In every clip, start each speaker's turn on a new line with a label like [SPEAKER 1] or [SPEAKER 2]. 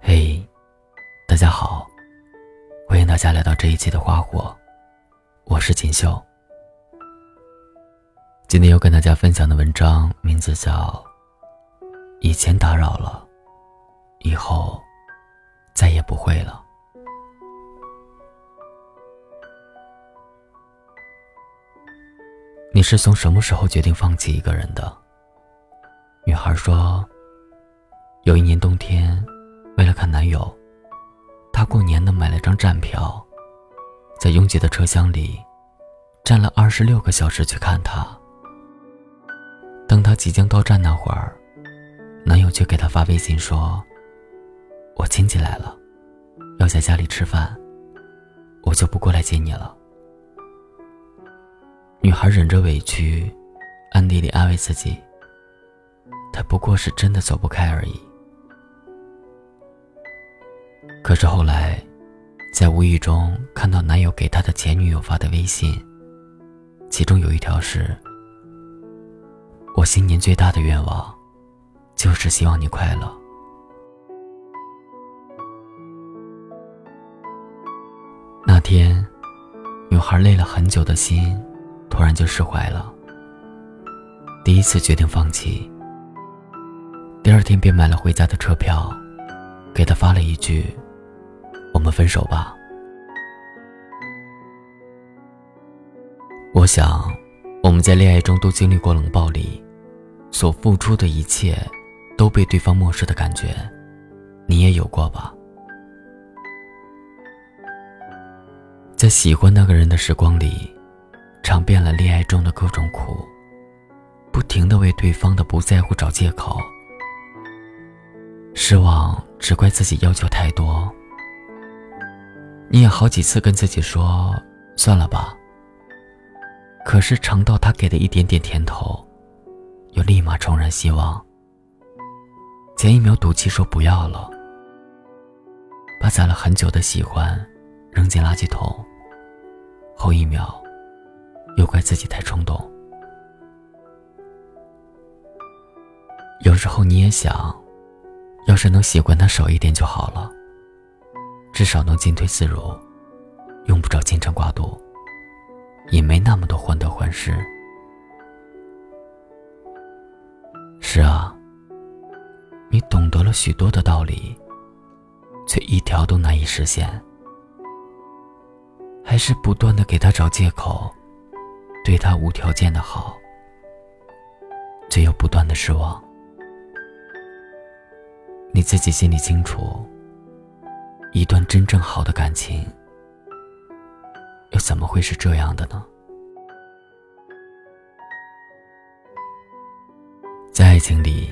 [SPEAKER 1] 嘿，大家好，欢迎大家来到这一期的花火，我是锦绣。今天要跟大家分享的文章名字叫《以前打扰了，以后再也不会了》。你是从什么时候决定放弃一个人的？女孩说：“有一年冬天，为了看男友，她过年的买了张站票，在拥挤的车厢里站了二十六个小时去看他。当他即将到站那会儿，男友却给她发微信说：‘我亲戚来了，要在家里吃饭，我就不过来接你了。’女孩忍着委屈，暗地里安慰自己。”他不过是真的走不开而已。可是后来，在无意中看到男友给他的前女友发的微信，其中有一条是：“我新年最大的愿望，就是希望你快乐。”那天，女孩累了很久的心，突然就释怀了。第一次决定放弃。第二天便买了回家的车票，给他发了一句：“我们分手吧。”我想，我们在恋爱中都经历过冷暴力，所付出的一切都被对方漠视的感觉，你也有过吧？在喜欢那个人的时光里，尝遍了恋爱中的各种苦，不停的为对方的不在乎找借口。失望，只怪自己要求太多。你也好几次跟自己说算了吧。可是尝到他给的一点点甜头，又立马重燃希望。前一秒赌气说不要了，把攒了很久的喜欢扔进垃圾桶，后一秒又怪自己太冲动。有时候你也想。要是能喜欢他少一点就好了，至少能进退自如，用不着牵肠挂肚，也没那么多患得患失。是啊，你懂得了许多的道理，却一条都难以实现，还是不断的给他找借口，对他无条件的好，却又不断的失望。你自己心里清楚，一段真正好的感情，又怎么会是这样的呢？在爱情里，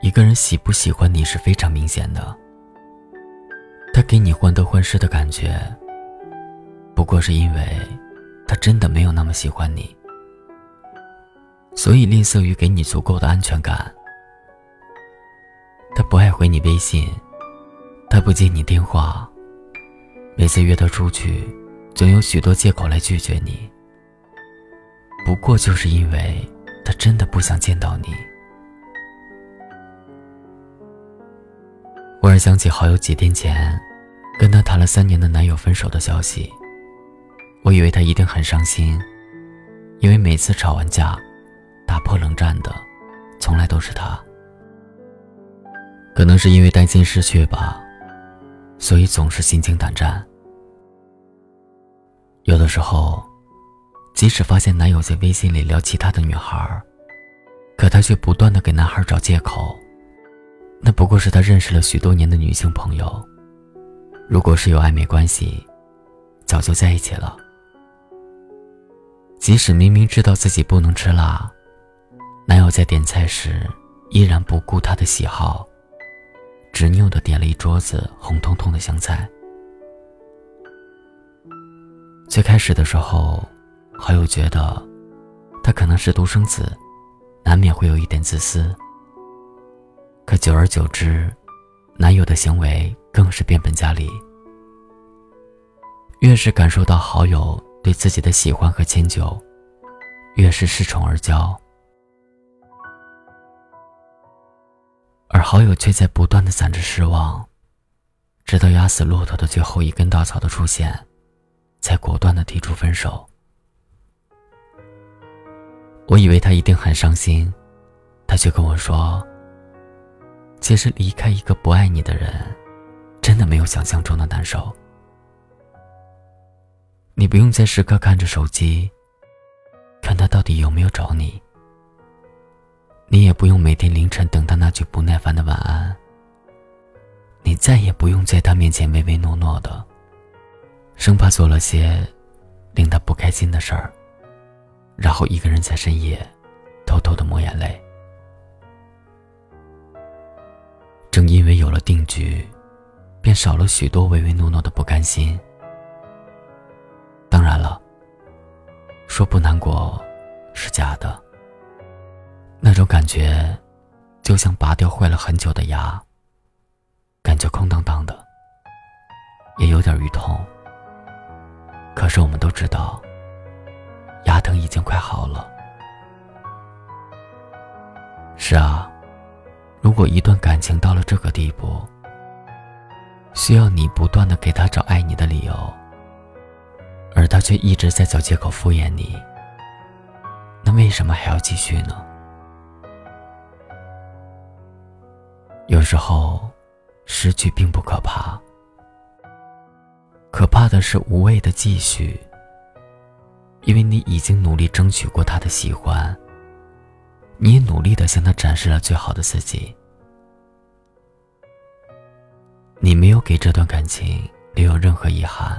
[SPEAKER 1] 一个人喜不喜欢你是非常明显的。他给你患得患失的感觉，不过是因为他真的没有那么喜欢你，所以吝啬于给你足够的安全感。他不爱回你微信，他不接你电话。每次约他出去，总有许多借口来拒绝你。不过就是因为他真的不想见到你。忽然想起好友几天前跟他谈了三年的男友分手的消息，我以为他一定很伤心，因为每次吵完架，打破冷战的，从来都是他。可能是因为担心失去吧，所以总是心惊胆战。有的时候，即使发现男友在微信里聊其他的女孩，可他却不断的给男孩找借口。那不过是他认识了许多年的女性朋友。如果是有暧昧关系，早就在一起了。即使明明知道自己不能吃辣，男友在点菜时依然不顾他的喜好。执拗的点了一桌子红彤彤的香菜。最开始的时候，好友觉得他可能是独生子，难免会有一点自私。可久而久之，男友的行为更是变本加厉。越是感受到好友对自己的喜欢和迁就，越是恃宠而骄。好友却在不断的攒着失望，直到压死骆驼的最后一根稻草的出现，才果断的提出分手。我以为他一定很伤心，他却跟我说：“其实离开一个不爱你的人，真的没有想象中的难受。你不用再时刻看着手机，看他到底有没有找你。”你也不用每天凌晨等他那句不耐烦的晚安。你再也不用在他面前唯唯诺诺的，生怕做了些令他不开心的事儿，然后一个人在深夜偷偷的抹眼泪。正因为有了定局，便少了许多唯唯诺诺的不甘心。当然了，说不难过是假的。那种感觉，就像拔掉坏了很久的牙，感觉空荡荡的，也有点淤痛。可是我们都知道，牙疼已经快好了。是啊，如果一段感情到了这个地步，需要你不断的给他找爱你的理由，而他却一直在找借口敷衍你，那为什么还要继续呢？有时候，失去并不可怕，可怕的是无谓的继续。因为你已经努力争取过他的喜欢，你也努力的向他展示了最好的自己，你没有给这段感情留有任何遗憾，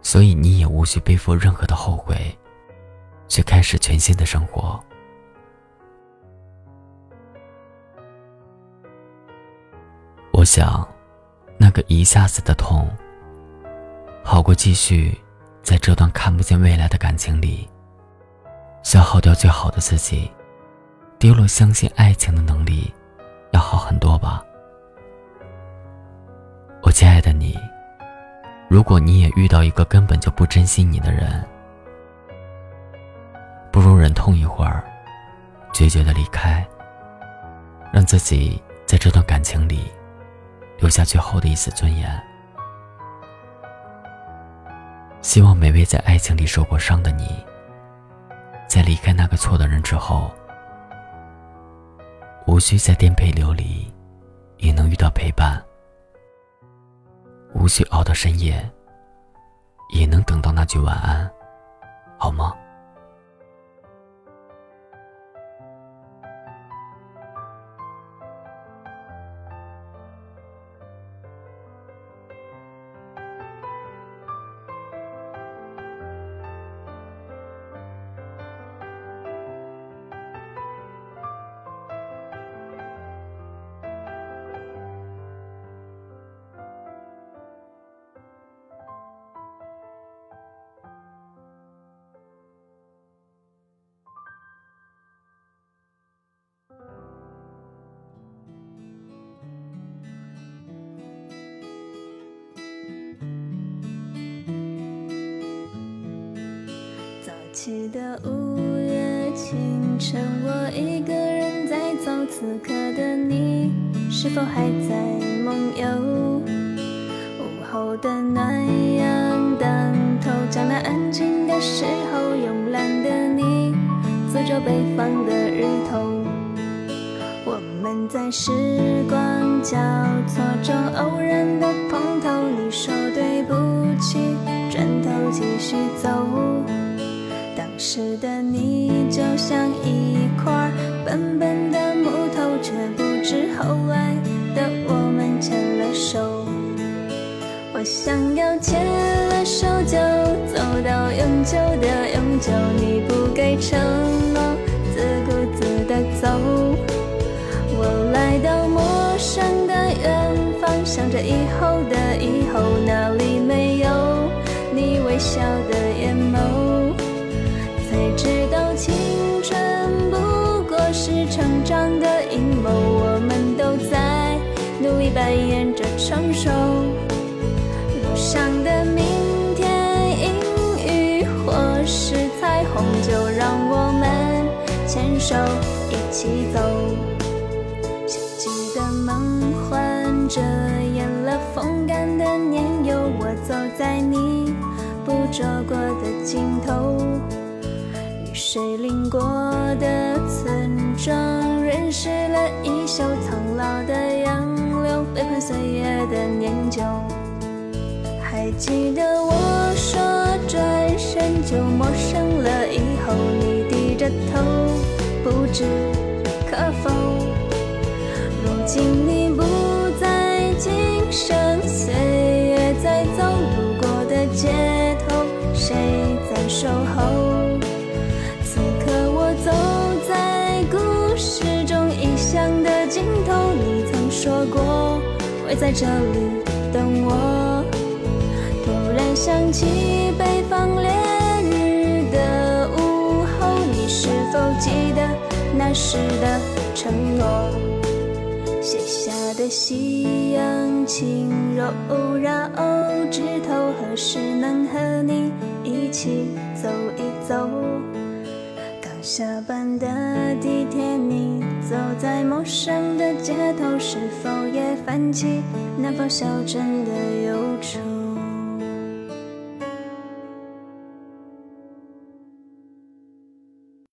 [SPEAKER 1] 所以你也无需背负任何的后悔，去开始全新的生活。想，那个一下子的痛，好过继续在这段看不见未来的感情里消耗掉最好的自己，丢了相信爱情的能力，要好很多吧。我亲爱的你，如果你也遇到一个根本就不珍惜你的人，不如忍痛一会儿，决绝的离开，让自己在这段感情里。留下最后的一丝尊严。希望每位在爱情里受过伤的你，在离开那个错的人之后，无需再颠沛流离，也能遇到陪伴；无需熬到深夜，也能等到那句晚安，好吗？
[SPEAKER 2] 起的五月清晨，我一个人在走。此刻的你，是否还在梦游？午后的暖阳当头，江南安静的时候，慵懒的你，坐着北方的日头。我们在时光交错中偶然的碰头，你说对不起，转头继续走。时的你就像一块笨笨的木头，却不知后来的我们牵了手。我想要牵了手就走到永久的永久，你不给承诺，自顾自的走。我来到陌生的远方，想着以后的以后，哪里没有你微笑手一起走，洗净的梦幻遮掩了风干的年幼。我走在你捕捉过的尽头，雨水淋过的村庄润湿了衣袖苍老的杨柳，背叛岁月的年久。还记得我。不知可否。如今你不在今生，岁月在走，路过的街头，谁在守候？此刻我走在故事中异乡的尽头，你曾说过会在这里等我。突然想起北方烈记得那时的承诺？写下的夕阳轻柔绕枝头，何时能和你一起走一走？刚下班的地铁，你走在陌生的街头，是否也泛起南方小镇？